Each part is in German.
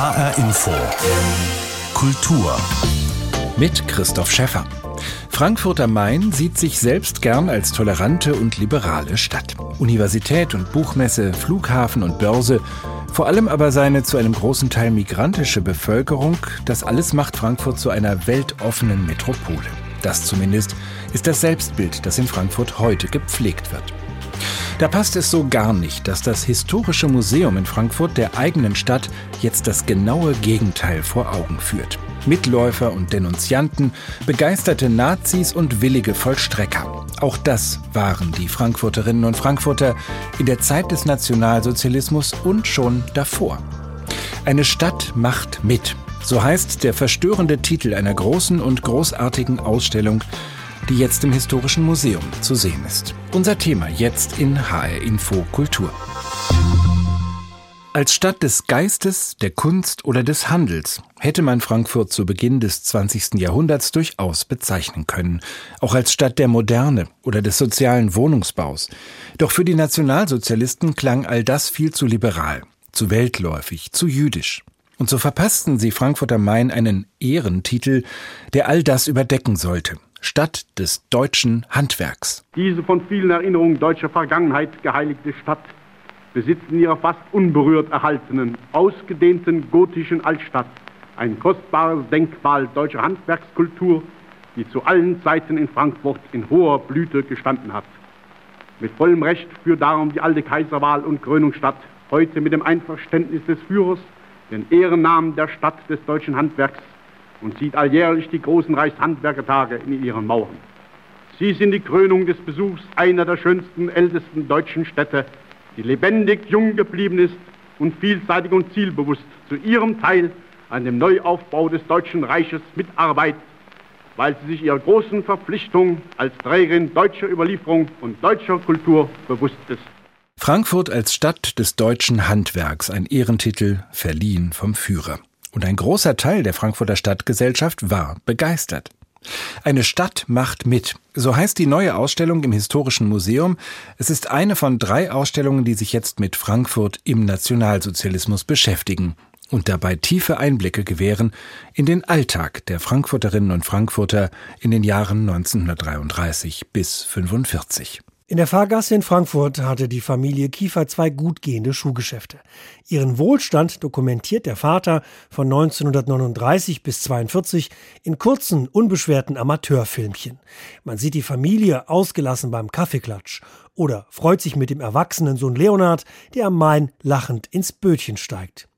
HR Info. Kultur. Mit Christoph Schäffer. Frankfurt am Main sieht sich selbst gern als tolerante und liberale Stadt. Universität und Buchmesse, Flughafen und Börse, vor allem aber seine zu einem großen Teil migrantische Bevölkerung, das alles macht Frankfurt zu einer weltoffenen Metropole. Das zumindest ist das Selbstbild, das in Frankfurt heute gepflegt wird. Da passt es so gar nicht, dass das Historische Museum in Frankfurt der eigenen Stadt jetzt das genaue Gegenteil vor Augen führt. Mitläufer und Denunzianten, begeisterte Nazis und willige Vollstrecker. Auch das waren die Frankfurterinnen und Frankfurter in der Zeit des Nationalsozialismus und schon davor. Eine Stadt macht mit. So heißt der verstörende Titel einer großen und großartigen Ausstellung die jetzt im Historischen Museum zu sehen ist. Unser Thema jetzt in HR Info Kultur. Als Stadt des Geistes, der Kunst oder des Handels hätte man Frankfurt zu Beginn des 20. Jahrhunderts durchaus bezeichnen können, auch als Stadt der Moderne oder des sozialen Wohnungsbaus. Doch für die Nationalsozialisten klang all das viel zu liberal, zu weltläufig, zu jüdisch. Und so verpassten sie Frankfurt am Main einen Ehrentitel, der all das überdecken sollte. Stadt des deutschen Handwerks. Diese von vielen Erinnerungen deutscher Vergangenheit geheiligte Stadt besitzt in ihrer fast unberührt erhaltenen, ausgedehnten gotischen Altstadt ein kostbares Denkmal deutscher Handwerkskultur, die zu allen Zeiten in Frankfurt in hoher Blüte gestanden hat. Mit vollem Recht führt darum die alte Kaiserwahl und Krönungsstadt heute mit dem Einverständnis des Führers den Ehrennamen der Stadt des deutschen Handwerks und zieht alljährlich die großen Reichshandwerkertage in ihren Mauern. Sie sind die Krönung des Besuchs einer der schönsten, ältesten deutschen Städte, die lebendig jung geblieben ist und vielseitig und zielbewusst zu ihrem Teil an dem Neuaufbau des Deutschen Reiches mitarbeitet, weil sie sich ihrer großen Verpflichtung als Trägerin deutscher Überlieferung und deutscher Kultur bewusst ist. Frankfurt als Stadt des deutschen Handwerks, ein Ehrentitel verliehen vom Führer. Und ein großer Teil der Frankfurter Stadtgesellschaft war begeistert. Eine Stadt macht mit. So heißt die neue Ausstellung im Historischen Museum. Es ist eine von drei Ausstellungen, die sich jetzt mit Frankfurt im Nationalsozialismus beschäftigen und dabei tiefe Einblicke gewähren in den Alltag der Frankfurterinnen und Frankfurter in den Jahren 1933 bis 1945. In der Fahrgasse in Frankfurt hatte die Familie Kiefer zwei gut gehende Schuhgeschäfte. Ihren Wohlstand dokumentiert der Vater von 1939 bis 42 in kurzen, unbeschwerten Amateurfilmchen. Man sieht die Familie ausgelassen beim Kaffeeklatsch oder freut sich mit dem erwachsenen Sohn Leonhard, der am Main lachend ins Bötchen steigt.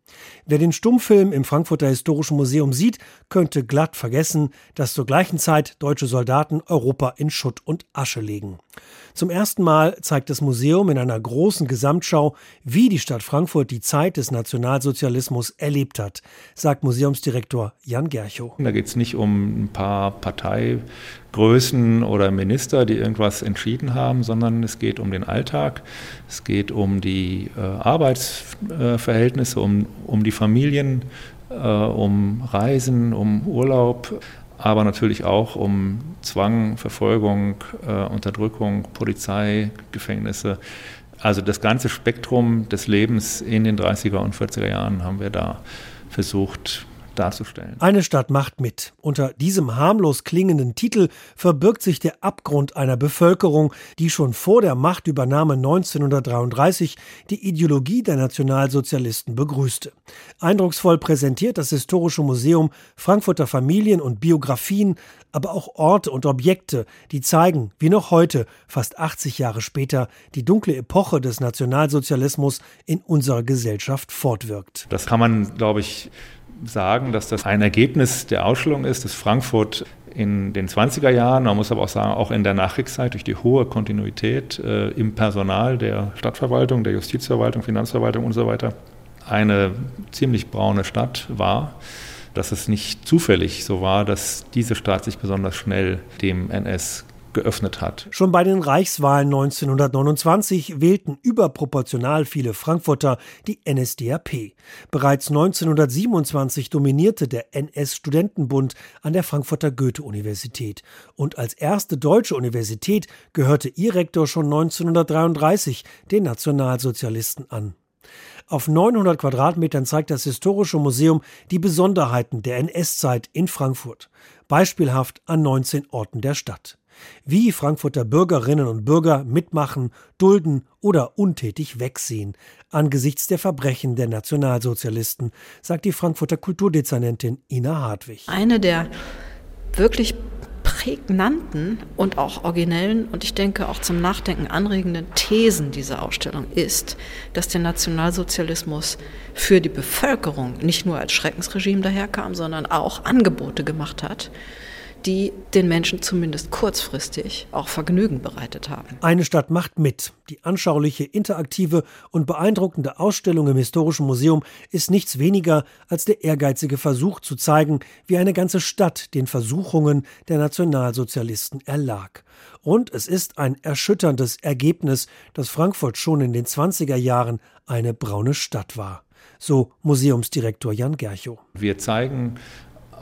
Wer den Stummfilm im Frankfurter Historischen Museum sieht, könnte glatt vergessen, dass zur gleichen Zeit deutsche Soldaten Europa in Schutt und Asche legen. Zum ersten Mal zeigt das Museum in einer großen Gesamtschau, wie die Stadt Frankfurt die Zeit des Nationalsozialismus erlebt hat, sagt Museumsdirektor Jan Gerchow. Da geht es nicht um ein paar Parteigrößen oder Minister, die irgendwas entschieden haben, sondern es geht um den Alltag, es geht um die äh, Arbeitsverhältnisse, um, um die Familien, äh, um Reisen, um Urlaub aber natürlich auch um Zwang, Verfolgung, äh, Unterdrückung, Polizei, Gefängnisse. Also das ganze Spektrum des Lebens in den 30er und 40er Jahren haben wir da versucht darzustellen. Eine Stadt macht mit. Unter diesem harmlos klingenden Titel verbirgt sich der Abgrund einer Bevölkerung, die schon vor der Machtübernahme 1933 die Ideologie der Nationalsozialisten begrüßte. Eindrucksvoll präsentiert das Historische Museum Frankfurter Familien und Biografien, aber auch Orte und Objekte, die zeigen, wie noch heute, fast 80 Jahre später, die dunkle Epoche des Nationalsozialismus in unserer Gesellschaft fortwirkt. Das kann man, glaube ich, sagen, dass das ein Ergebnis der Ausstellung ist, dass Frankfurt in den 20er Jahren, man muss aber auch sagen, auch in der Nachkriegszeit durch die hohe Kontinuität äh, im Personal der Stadtverwaltung, der Justizverwaltung, Finanzverwaltung und so weiter, eine ziemlich braune Stadt war, dass es nicht zufällig so war, dass diese Stadt sich besonders schnell dem NS geöffnet hat. Schon bei den Reichswahlen 1929 wählten überproportional viele Frankfurter die NSDAP. Bereits 1927 dominierte der NS-Studentenbund an der Frankfurter Goethe-Universität. Und als erste deutsche Universität gehörte ihr Rektor schon 1933 den Nationalsozialisten an. Auf 900 Quadratmetern zeigt das Historische Museum die Besonderheiten der NS-Zeit in Frankfurt. Beispielhaft an 19 Orten der Stadt. Wie Frankfurter Bürgerinnen und Bürger mitmachen, dulden oder untätig wegsehen angesichts der Verbrechen der Nationalsozialisten, sagt die Frankfurter Kulturdezernentin Ina Hartwig. Eine der wirklich prägnanten und auch originellen und ich denke auch zum Nachdenken anregenden Thesen dieser Ausstellung ist, dass der Nationalsozialismus für die Bevölkerung nicht nur als Schreckensregime daherkam, sondern auch Angebote gemacht hat, die den Menschen zumindest kurzfristig auch Vergnügen bereitet haben. Eine Stadt macht mit. Die anschauliche, interaktive und beeindruckende Ausstellung im Historischen Museum ist nichts weniger als der ehrgeizige Versuch zu zeigen, wie eine ganze Stadt den Versuchungen der Nationalsozialisten erlag. Und es ist ein erschütterndes Ergebnis, dass Frankfurt schon in den 20er Jahren eine braune Stadt war. So Museumsdirektor Jan Gerchow. Wir zeigen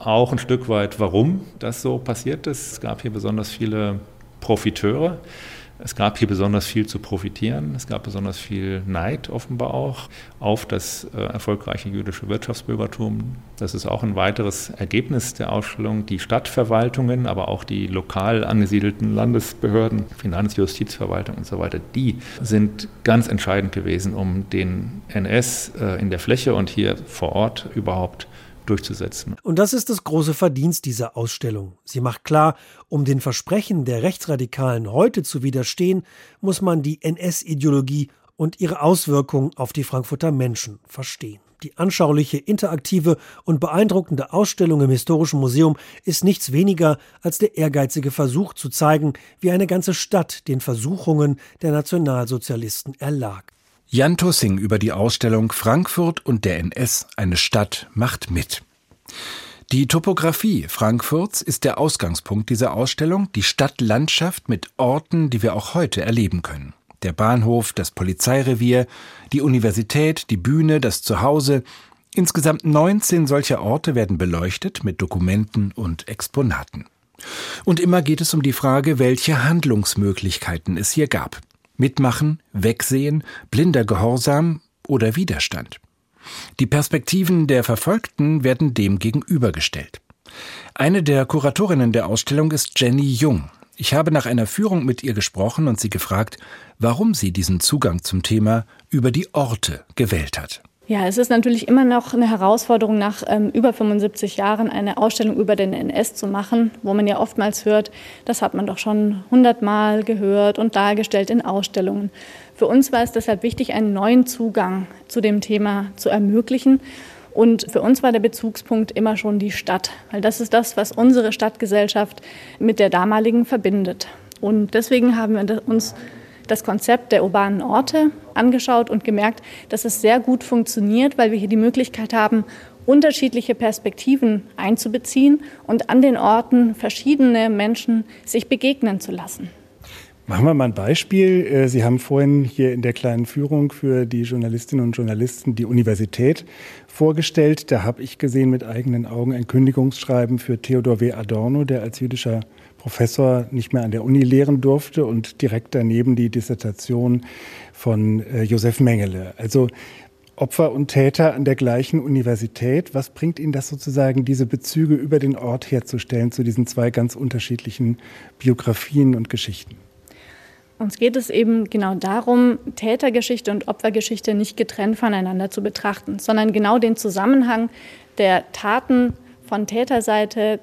auch ein Stück weit, warum das so passiert ist. Es gab hier besonders viele Profiteure. Es gab hier besonders viel zu profitieren. Es gab besonders viel Neid offenbar auch auf das äh, erfolgreiche jüdische Wirtschaftsbürgertum. Das ist auch ein weiteres Ergebnis der Ausstellung. Die Stadtverwaltungen, aber auch die lokal angesiedelten Landesbehörden, Finanz-, Justizverwaltung und so weiter, die sind ganz entscheidend gewesen, um den NS äh, in der Fläche und hier vor Ort überhaupt durchzusetzen. Und das ist das große Verdienst dieser Ausstellung. Sie macht klar, um den Versprechen der Rechtsradikalen heute zu widerstehen, muss man die NS-Ideologie und ihre Auswirkungen auf die Frankfurter Menschen verstehen. Die anschauliche, interaktive und beeindruckende Ausstellung im Historischen Museum ist nichts weniger als der ehrgeizige Versuch zu zeigen, wie eine ganze Stadt den Versuchungen der Nationalsozialisten erlag. Jan Tussing über die Ausstellung Frankfurt und der NS, eine Stadt macht mit. Die Topographie Frankfurts ist der Ausgangspunkt dieser Ausstellung, die Stadtlandschaft mit Orten, die wir auch heute erleben können. Der Bahnhof, das Polizeirevier, die Universität, die Bühne, das Zuhause. Insgesamt 19 solcher Orte werden beleuchtet mit Dokumenten und Exponaten. Und immer geht es um die Frage, welche Handlungsmöglichkeiten es hier gab. Mitmachen, Wegsehen, blinder Gehorsam oder Widerstand. Die Perspektiven der Verfolgten werden dem gegenübergestellt. Eine der Kuratorinnen der Ausstellung ist Jenny Jung. Ich habe nach einer Führung mit ihr gesprochen und sie gefragt, warum sie diesen Zugang zum Thema über die Orte gewählt hat. Ja, es ist natürlich immer noch eine Herausforderung, nach ähm, über 75 Jahren eine Ausstellung über den NS zu machen, wo man ja oftmals hört, das hat man doch schon hundertmal gehört und dargestellt in Ausstellungen. Für uns war es deshalb wichtig, einen neuen Zugang zu dem Thema zu ermöglichen. Und für uns war der Bezugspunkt immer schon die Stadt, weil das ist das, was unsere Stadtgesellschaft mit der damaligen verbindet. Und deswegen haben wir uns das Konzept der urbanen Orte angeschaut und gemerkt, dass es sehr gut funktioniert, weil wir hier die Möglichkeit haben, unterschiedliche Perspektiven einzubeziehen und an den Orten verschiedene Menschen sich begegnen zu lassen. Machen wir mal ein Beispiel. Äh, Sie haben vorhin hier in der kleinen Führung für die Journalistinnen und Journalisten die Universität vorgestellt. Da habe ich gesehen mit eigenen Augen ein Kündigungsschreiben für Theodor W. Adorno, der als jüdischer Professor nicht mehr an der Uni lehren durfte und direkt daneben die Dissertation von äh, Josef Mengele. Also Opfer und Täter an der gleichen Universität. Was bringt Ihnen das sozusagen, diese Bezüge über den Ort herzustellen zu diesen zwei ganz unterschiedlichen Biografien und Geschichten? Uns geht es eben genau darum, Tätergeschichte und Opfergeschichte nicht getrennt voneinander zu betrachten, sondern genau den Zusammenhang der Taten von Täterseite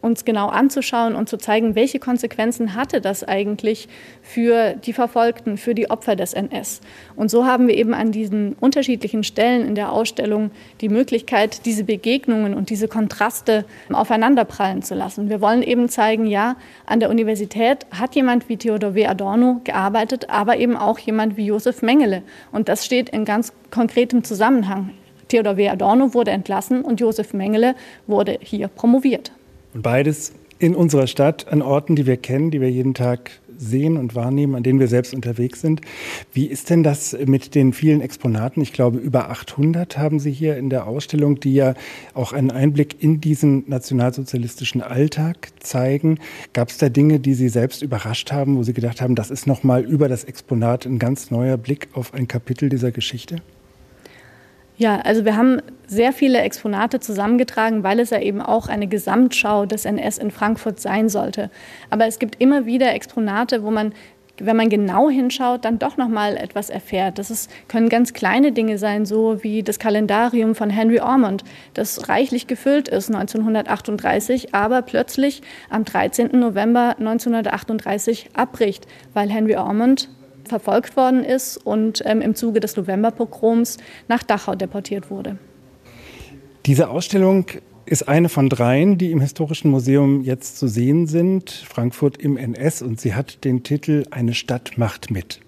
uns genau anzuschauen und zu zeigen, welche Konsequenzen hatte das eigentlich für die Verfolgten, für die Opfer des NS. Und so haben wir eben an diesen unterschiedlichen Stellen in der Ausstellung die Möglichkeit, diese Begegnungen und diese Kontraste aufeinanderprallen zu lassen. Wir wollen eben zeigen, ja, an der Universität hat jemand wie Theodor W. Adorno gearbeitet, aber eben auch jemand wie Josef Mengele. Und das steht in ganz konkretem Zusammenhang. Theodor W. Adorno wurde entlassen und Josef Mengele wurde hier promoviert. Und beides in unserer Stadt, an Orten, die wir kennen, die wir jeden Tag sehen und wahrnehmen, an denen wir selbst unterwegs sind. Wie ist denn das mit den vielen Exponaten? Ich glaube, über 800 haben Sie hier in der Ausstellung, die ja auch einen Einblick in diesen nationalsozialistischen Alltag zeigen. Gab es da Dinge, die Sie selbst überrascht haben, wo Sie gedacht haben, das ist nochmal über das Exponat ein ganz neuer Blick auf ein Kapitel dieser Geschichte? Ja, also wir haben sehr viele Exponate zusammengetragen, weil es ja eben auch eine Gesamtschau des NS in Frankfurt sein sollte. Aber es gibt immer wieder Exponate, wo man wenn man genau hinschaut, dann doch noch mal etwas erfährt. Das ist, können ganz kleine Dinge sein, so wie das Kalendarium von Henry Ormond, das reichlich gefüllt ist 1938, aber plötzlich am 13. November 1938 abbricht, weil Henry Ormond verfolgt worden ist und ähm, im Zuge des Novemberpogroms nach Dachau deportiert wurde. Diese Ausstellung ist eine von dreien, die im Historischen Museum jetzt zu sehen sind, Frankfurt im NS, und sie hat den Titel Eine Stadt macht mit.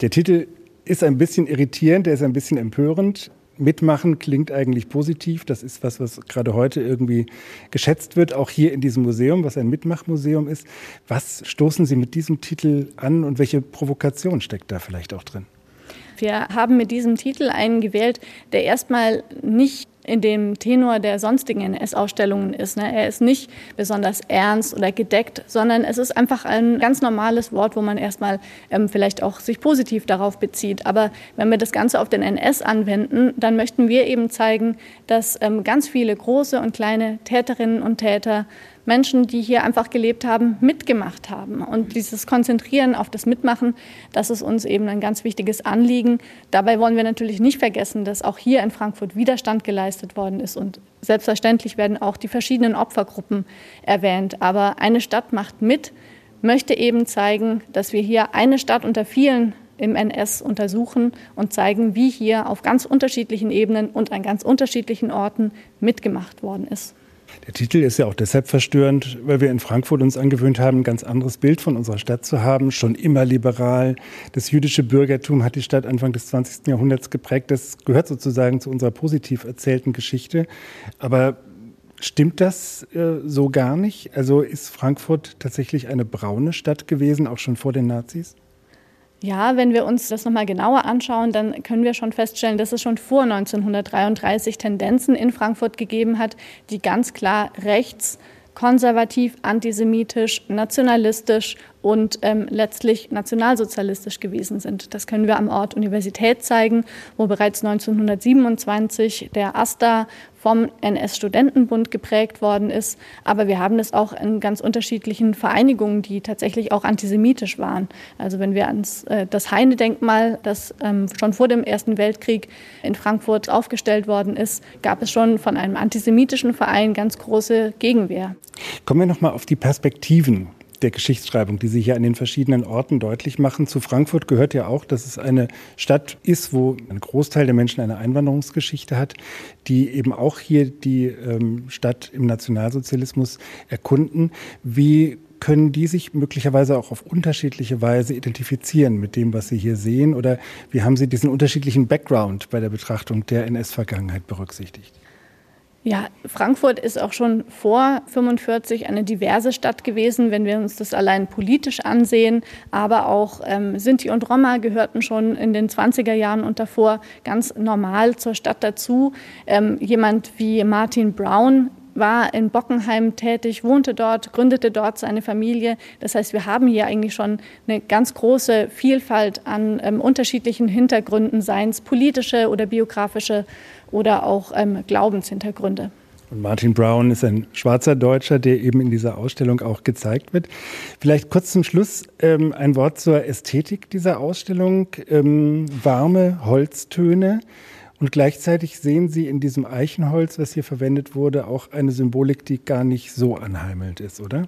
Der Titel ist ein bisschen irritierend, der ist ein bisschen empörend. Mitmachen klingt eigentlich positiv. Das ist was, was gerade heute irgendwie geschätzt wird, auch hier in diesem Museum, was ein Mitmachmuseum ist. Was stoßen Sie mit diesem Titel an und welche Provokation steckt da vielleicht auch drin? Wir haben mit diesem Titel einen gewählt, der erstmal nicht in dem Tenor der sonstigen NS-Ausstellungen ist. Ne? Er ist nicht besonders ernst oder gedeckt, sondern es ist einfach ein ganz normales Wort, wo man erstmal ähm, vielleicht auch sich positiv darauf bezieht. Aber wenn wir das Ganze auf den NS anwenden, dann möchten wir eben zeigen, dass ähm, ganz viele große und kleine Täterinnen und Täter Menschen, die hier einfach gelebt haben, mitgemacht haben. Und dieses Konzentrieren auf das Mitmachen, das ist uns eben ein ganz wichtiges Anliegen. Dabei wollen wir natürlich nicht vergessen, dass auch hier in Frankfurt Widerstand geleistet worden ist. Und selbstverständlich werden auch die verschiedenen Opfergruppen erwähnt. Aber eine Stadt macht mit, möchte eben zeigen, dass wir hier eine Stadt unter vielen im NS untersuchen und zeigen, wie hier auf ganz unterschiedlichen Ebenen und an ganz unterschiedlichen Orten mitgemacht worden ist. Der Titel ist ja auch deshalb verstörend, weil wir in Frankfurt uns angewöhnt haben, ein ganz anderes Bild von unserer Stadt zu haben. Schon immer liberal. Das jüdische Bürgertum hat die Stadt Anfang des 20. Jahrhunderts geprägt. Das gehört sozusagen zu unserer positiv erzählten Geschichte. Aber Stimmt das äh, so gar nicht? Also ist Frankfurt tatsächlich eine braune Stadt gewesen, auch schon vor den Nazis? Ja, wenn wir uns das nochmal genauer anschauen, dann können wir schon feststellen, dass es schon vor 1933 Tendenzen in Frankfurt gegeben hat, die ganz klar rechts, konservativ, antisemitisch, nationalistisch und ähm, letztlich nationalsozialistisch gewesen sind. Das können wir am Ort Universität zeigen, wo bereits 1927 der AStA vom NS-Studentenbund geprägt worden ist. Aber wir haben es auch in ganz unterschiedlichen Vereinigungen, die tatsächlich auch antisemitisch waren. Also wenn wir ans äh, das Heine-Denkmal, das ähm, schon vor dem Ersten Weltkrieg in Frankfurt aufgestellt worden ist, gab es schon von einem antisemitischen Verein ganz große Gegenwehr. Kommen wir noch mal auf die Perspektiven der Geschichtsschreibung, die Sie hier an den verschiedenen Orten deutlich machen. Zu Frankfurt gehört ja auch, dass es eine Stadt ist, wo ein Großteil der Menschen eine Einwanderungsgeschichte hat, die eben auch hier die ähm, Stadt im Nationalsozialismus erkunden. Wie können die sich möglicherweise auch auf unterschiedliche Weise identifizieren mit dem, was Sie hier sehen? Oder wie haben Sie diesen unterschiedlichen Background bei der Betrachtung der NS-Vergangenheit berücksichtigt? Ja, Frankfurt ist auch schon vor 45 eine diverse Stadt gewesen, wenn wir uns das allein politisch ansehen. Aber auch ähm, Sinti und Roma gehörten schon in den 20er Jahren und davor ganz normal zur Stadt dazu. Ähm, jemand wie Martin Brown war in Bockenheim tätig, wohnte dort, gründete dort seine Familie. Das heißt, wir haben hier eigentlich schon eine ganz große Vielfalt an ähm, unterschiedlichen Hintergründen, seien es politische oder biografische oder auch ähm, Glaubenshintergründe. Und Martin Brown ist ein schwarzer Deutscher, der eben in dieser Ausstellung auch gezeigt wird. Vielleicht kurz zum Schluss ähm, ein Wort zur Ästhetik dieser Ausstellung. Ähm, warme Holztöne. Und gleichzeitig sehen Sie in diesem Eichenholz, was hier verwendet wurde, auch eine Symbolik, die gar nicht so anheimelnd ist, oder?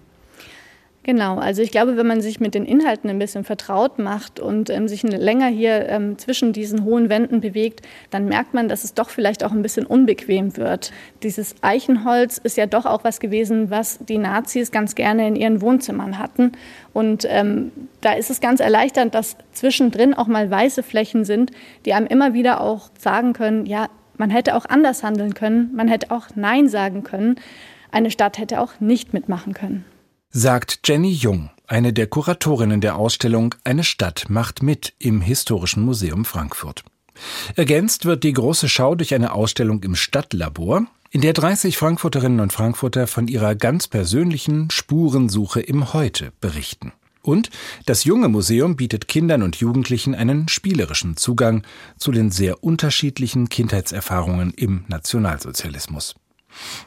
Genau, also ich glaube, wenn man sich mit den Inhalten ein bisschen vertraut macht und ähm, sich länger hier ähm, zwischen diesen hohen Wänden bewegt, dann merkt man, dass es doch vielleicht auch ein bisschen unbequem wird. Dieses Eichenholz ist ja doch auch was gewesen, was die Nazis ganz gerne in ihren Wohnzimmern hatten. Und ähm, da ist es ganz erleichternd, dass zwischendrin auch mal weiße Flächen sind, die einem immer wieder auch sagen können, ja, man hätte auch anders handeln können, man hätte auch Nein sagen können. Eine Stadt hätte auch nicht mitmachen können sagt Jenny Jung, eine der Kuratorinnen der Ausstellung Eine Stadt macht mit im Historischen Museum Frankfurt. Ergänzt wird die große Schau durch eine Ausstellung im Stadtlabor, in der 30 Frankfurterinnen und Frankfurter von ihrer ganz persönlichen Spurensuche im Heute berichten. Und das junge Museum bietet Kindern und Jugendlichen einen spielerischen Zugang zu den sehr unterschiedlichen Kindheitserfahrungen im Nationalsozialismus.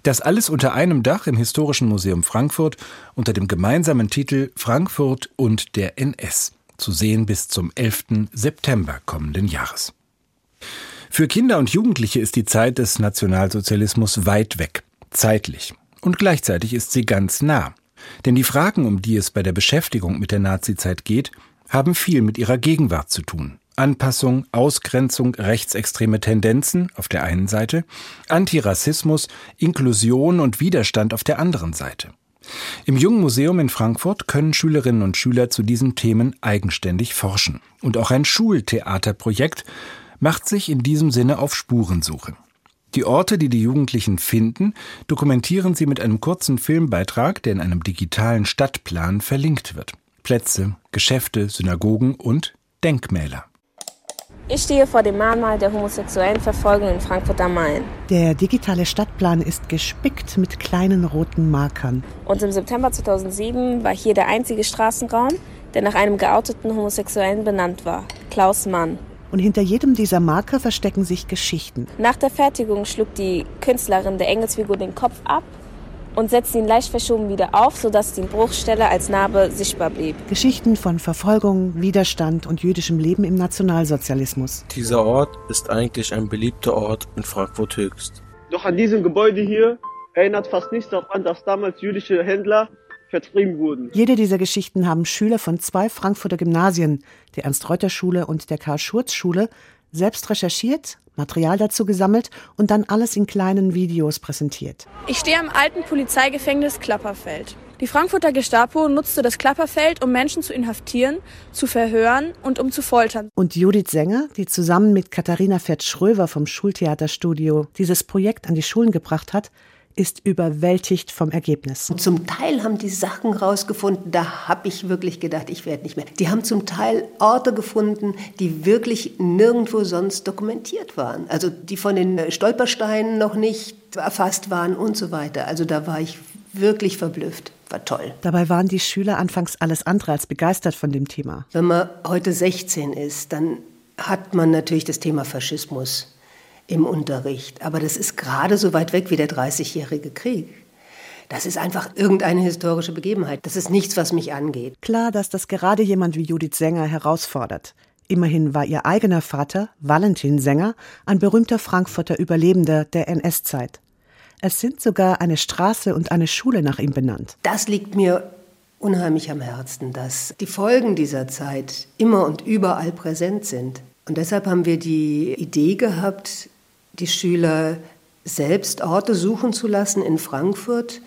Das alles unter einem Dach im Historischen Museum Frankfurt unter dem gemeinsamen Titel Frankfurt und der NS, zu sehen bis zum 11. September kommenden Jahres. Für Kinder und Jugendliche ist die Zeit des Nationalsozialismus weit weg, zeitlich, und gleichzeitig ist sie ganz nah. Denn die Fragen, um die es bei der Beschäftigung mit der Nazizeit geht, haben viel mit ihrer Gegenwart zu tun. Anpassung, Ausgrenzung, rechtsextreme Tendenzen auf der einen Seite, Antirassismus, Inklusion und Widerstand auf der anderen Seite. Im Jungen Museum in Frankfurt können Schülerinnen und Schüler zu diesen Themen eigenständig forschen. Und auch ein Schultheaterprojekt macht sich in diesem Sinne auf Spurensuche. Die Orte, die die Jugendlichen finden, dokumentieren sie mit einem kurzen Filmbeitrag, der in einem digitalen Stadtplan verlinkt wird. Plätze, Geschäfte, Synagogen und Denkmäler. Ich stehe vor dem Mahnmal der homosexuellen Verfolgung in Frankfurt am Main. Der digitale Stadtplan ist gespickt mit kleinen roten Markern. Und im September 2007 war hier der einzige Straßenraum, der nach einem geouteten Homosexuellen benannt war, Klaus Mann und hinter jedem dieser Marker verstecken sich Geschichten. Nach der Fertigung schlug die Künstlerin der Engelsfigur den Kopf ab und setzte ihn leicht verschoben wieder auf, sodass die Bruchstelle als Narbe sichtbar blieb. Geschichten von Verfolgung, Widerstand und jüdischem Leben im Nationalsozialismus. Dieser Ort ist eigentlich ein beliebter Ort in Frankfurt Höchst. Doch an diesem Gebäude hier erinnert fast nichts daran, dass damals jüdische Händler vertrieben wurden. Jede dieser Geschichten haben Schüler von zwei Frankfurter Gymnasien, der Ernst-Reuter-Schule und der Karl-Schurz-Schule, selbst recherchiert, Material dazu gesammelt und dann alles in kleinen Videos präsentiert. Ich stehe am alten Polizeigefängnis Klapperfeld. Die Frankfurter Gestapo nutzte das Klapperfeld, um Menschen zu inhaftieren, zu verhören und um zu foltern. Und Judith Sänger, die zusammen mit Katharina Fett-Schröver vom Schultheaterstudio dieses Projekt an die Schulen gebracht hat, ist überwältigt vom Ergebnis. Und zum Teil haben die Sachen rausgefunden, da habe ich wirklich gedacht, ich werde nicht mehr. Die haben zum Teil Orte gefunden, die wirklich nirgendwo sonst dokumentiert waren. Also die von den Stolpersteinen noch nicht erfasst waren und so weiter. Also da war ich wirklich verblüfft. War toll. Dabei waren die Schüler anfangs alles andere als begeistert von dem Thema. Wenn man heute 16 ist, dann hat man natürlich das Thema Faschismus im Unterricht. Aber das ist gerade so weit weg wie der Dreißigjährige Krieg. Das ist einfach irgendeine historische Begebenheit. Das ist nichts, was mich angeht. Klar, dass das gerade jemand wie Judith Sänger herausfordert. Immerhin war ihr eigener Vater, Valentin Sänger, ein berühmter Frankfurter Überlebender der NS-Zeit. Es sind sogar eine Straße und eine Schule nach ihm benannt. Das liegt mir unheimlich am Herzen, dass die Folgen dieser Zeit immer und überall präsent sind. Und deshalb haben wir die Idee gehabt, die Schüler selbst Orte suchen zu lassen in Frankfurt,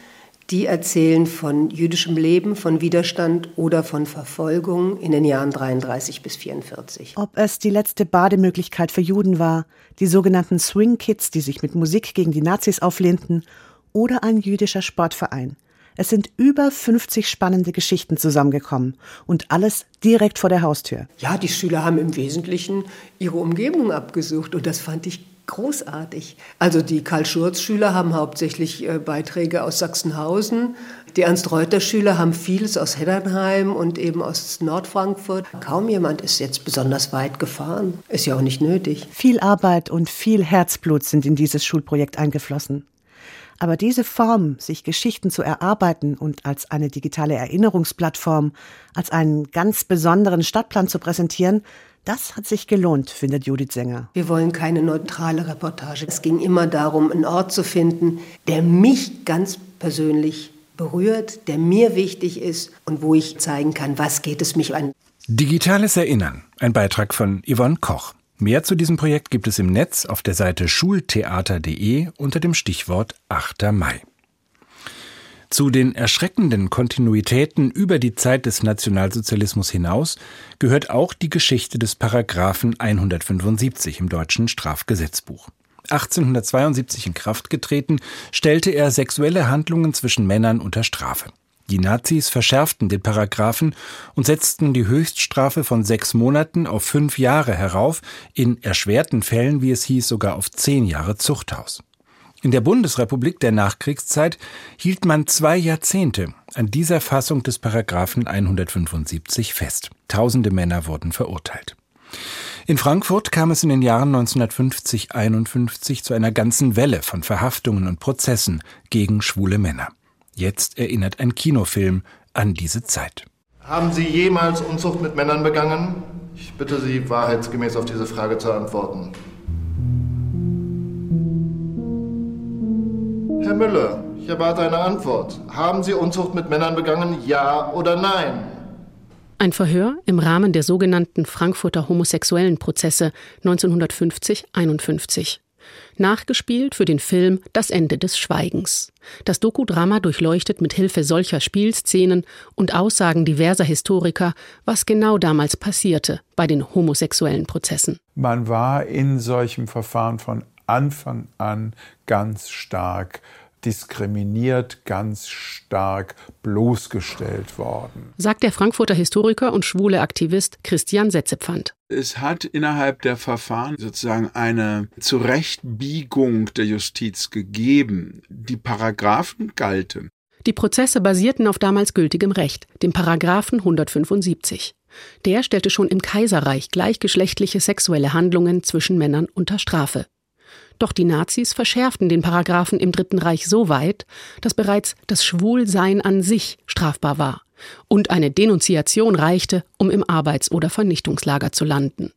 die erzählen von jüdischem Leben, von Widerstand oder von Verfolgung in den Jahren 33 bis 44. Ob es die letzte Bademöglichkeit für Juden war, die sogenannten Swing Kids, die sich mit Musik gegen die Nazis auflehnten, oder ein jüdischer Sportverein. Es sind über 50 spannende Geschichten zusammengekommen und alles direkt vor der Haustür. Ja, die Schüler haben im Wesentlichen ihre Umgebung abgesucht und das fand ich großartig. Also die Karl-Schurz-Schüler haben hauptsächlich äh, Beiträge aus Sachsenhausen. Die Ernst-Reuter-Schüler haben vieles aus Heddernheim und eben aus Nordfrankfurt. Kaum jemand ist jetzt besonders weit gefahren. Ist ja auch nicht nötig. Viel Arbeit und viel Herzblut sind in dieses Schulprojekt eingeflossen. Aber diese Form, sich Geschichten zu erarbeiten und als eine digitale Erinnerungsplattform, als einen ganz besonderen Stadtplan zu präsentieren, das hat sich gelohnt, findet Judith Sänger. Wir wollen keine neutrale Reportage. Es ging immer darum, einen Ort zu finden, der mich ganz persönlich berührt, der mir wichtig ist und wo ich zeigen kann, was geht es mich an. Digitales Erinnern. Ein Beitrag von Yvonne Koch. Mehr zu diesem Projekt gibt es im Netz auf der Seite schultheater.de unter dem Stichwort 8. Mai. Zu den erschreckenden Kontinuitäten über die Zeit des Nationalsozialismus hinaus gehört auch die Geschichte des Paragraphen 175 im deutschen Strafgesetzbuch. 1872 in Kraft getreten, stellte er sexuelle Handlungen zwischen Männern unter Strafe. Die Nazis verschärften den Paragraphen und setzten die Höchststrafe von sechs Monaten auf fünf Jahre herauf, in erschwerten Fällen, wie es hieß, sogar auf zehn Jahre Zuchthaus. In der Bundesrepublik der Nachkriegszeit hielt man zwei Jahrzehnte an dieser Fassung des Paragraphen 175 fest. Tausende Männer wurden verurteilt. In Frankfurt kam es in den Jahren 1950-51 zu einer ganzen Welle von Verhaftungen und Prozessen gegen schwule Männer. Jetzt erinnert ein Kinofilm an diese Zeit. Haben Sie jemals Unzucht mit Männern begangen? Ich bitte Sie, wahrheitsgemäß auf diese Frage zu antworten. Herr Müller, ich erwarte eine Antwort. Haben Sie Unzucht mit Männern begangen, ja oder nein? Ein Verhör im Rahmen der sogenannten Frankfurter homosexuellen Prozesse 1950-51. Nachgespielt für den Film Das Ende des Schweigens. Das Dokudrama durchleuchtet mit Hilfe solcher Spielszenen und Aussagen diverser Historiker, was genau damals passierte bei den homosexuellen Prozessen. Man war in solchem Verfahren von Anfang an ganz stark diskriminiert, ganz stark bloßgestellt worden. Sagt der Frankfurter Historiker und schwule Aktivist Christian Setzepfand. Es hat innerhalb der Verfahren sozusagen eine Zurechtbiegung der Justiz gegeben. Die Paragraphen galten. Die Prozesse basierten auf damals gültigem Recht, dem Paragraphen 175. Der stellte schon im Kaiserreich gleichgeschlechtliche sexuelle Handlungen zwischen Männern unter Strafe. Doch die Nazis verschärften den Paragraphen im Dritten Reich so weit, dass bereits das Schwulsein an sich strafbar war und eine Denunziation reichte, um im Arbeits- oder Vernichtungslager zu landen.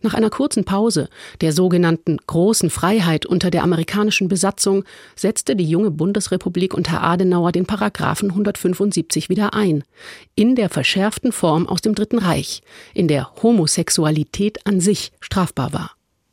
Nach einer kurzen Pause, der sogenannten großen Freiheit unter der amerikanischen Besatzung, setzte die junge Bundesrepublik unter Adenauer den Paragraphen 175 wieder ein, in der verschärften Form aus dem Dritten Reich, in der Homosexualität an sich strafbar war.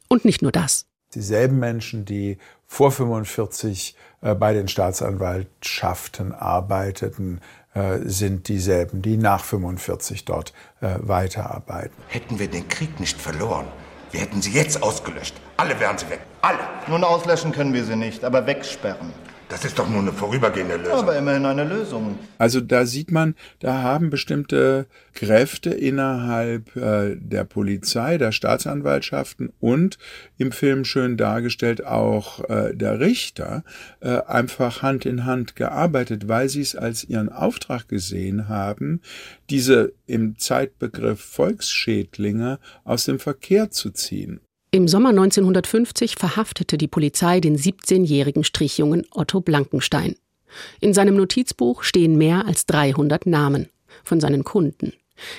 Und nicht nur das dieselben Menschen, die vor 45 äh, bei den Staatsanwaltschaften arbeiteten, äh, sind dieselben, die nach 45 dort äh, weiterarbeiten. Hätten wir den Krieg nicht verloren, wir hätten sie jetzt ausgelöscht. Alle wären sie weg. Alle. Nun auslöschen können wir sie nicht, aber wegsperren. Das ist doch nur eine vorübergehende Lösung. Aber immerhin eine Lösung. Also da sieht man, da haben bestimmte Kräfte innerhalb äh, der Polizei, der Staatsanwaltschaften und im Film schön dargestellt auch äh, der Richter äh, einfach Hand in Hand gearbeitet, weil sie es als ihren Auftrag gesehen haben, diese im Zeitbegriff Volksschädlinge aus dem Verkehr zu ziehen. Im Sommer 1950 verhaftete die Polizei den 17-jährigen Strichjungen Otto Blankenstein. In seinem Notizbuch stehen mehr als 300 Namen von seinen Kunden.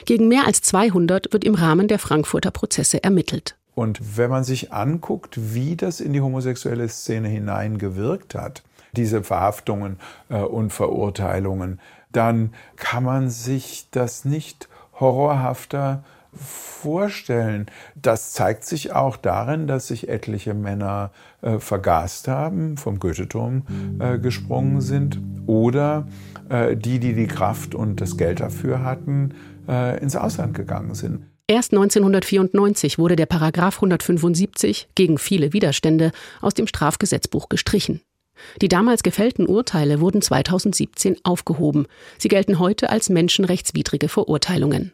Gegen mehr als 200 wird im Rahmen der Frankfurter Prozesse ermittelt. Und wenn man sich anguckt, wie das in die homosexuelle Szene hineingewirkt hat, diese Verhaftungen äh, und Verurteilungen, dann kann man sich das nicht horrorhafter vorstellen. Das zeigt sich auch darin, dass sich etliche Männer äh, vergast haben, vom Goetheturm äh, gesprungen sind oder äh, die, die die Kraft und das Geld dafür hatten, äh, ins Ausland gegangen sind. Erst 1994 wurde der Paragraph 175 gegen viele Widerstände aus dem Strafgesetzbuch gestrichen. Die damals gefällten Urteile wurden 2017 aufgehoben. Sie gelten heute als menschenrechtswidrige Verurteilungen.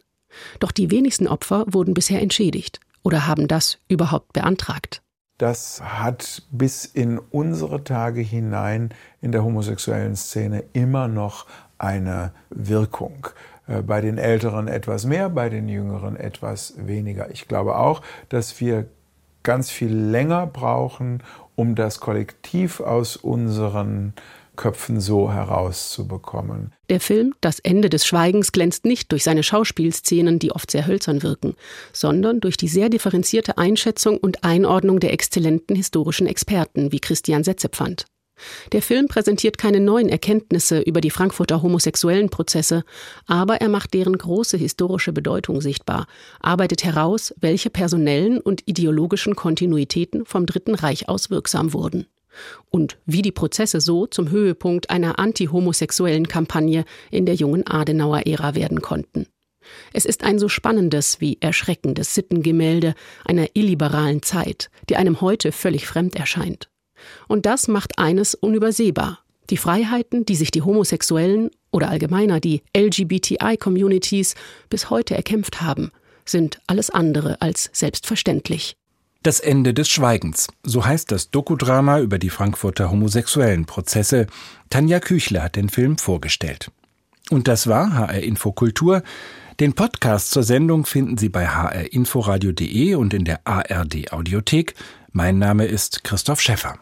Doch die wenigsten Opfer wurden bisher entschädigt oder haben das überhaupt beantragt. Das hat bis in unsere Tage hinein in der homosexuellen Szene immer noch eine Wirkung. Äh, bei den Älteren etwas mehr, bei den Jüngeren etwas weniger. Ich glaube auch, dass wir ganz viel länger brauchen, um das Kollektiv aus unseren Köpfen so herauszubekommen. Der Film Das Ende des Schweigens glänzt nicht durch seine Schauspielszenen, die oft sehr hölzern wirken, sondern durch die sehr differenzierte Einschätzung und Einordnung der exzellenten historischen Experten wie Christian Setzepfand. Der Film präsentiert keine neuen Erkenntnisse über die Frankfurter homosexuellen Prozesse, aber er macht deren große historische Bedeutung sichtbar, arbeitet heraus, welche personellen und ideologischen Kontinuitäten vom Dritten Reich aus wirksam wurden und wie die Prozesse so zum Höhepunkt einer anti-homosexuellen Kampagne in der jungen Adenauer-Ära werden konnten. Es ist ein so spannendes wie erschreckendes Sittengemälde einer illiberalen Zeit, die einem heute völlig fremd erscheint. Und das macht eines unübersehbar. Die Freiheiten, die sich die Homosexuellen oder allgemeiner die LGBTI-Communities bis heute erkämpft haben, sind alles andere als selbstverständlich. Das Ende des Schweigens, so heißt das Dokudrama über die Frankfurter homosexuellen Prozesse. Tanja Küchle hat den Film vorgestellt. Und das war HR Infokultur. Den Podcast zur Sendung finden Sie bei hrinforadio.de und in der ARD Audiothek. Mein Name ist Christoph Schäffer.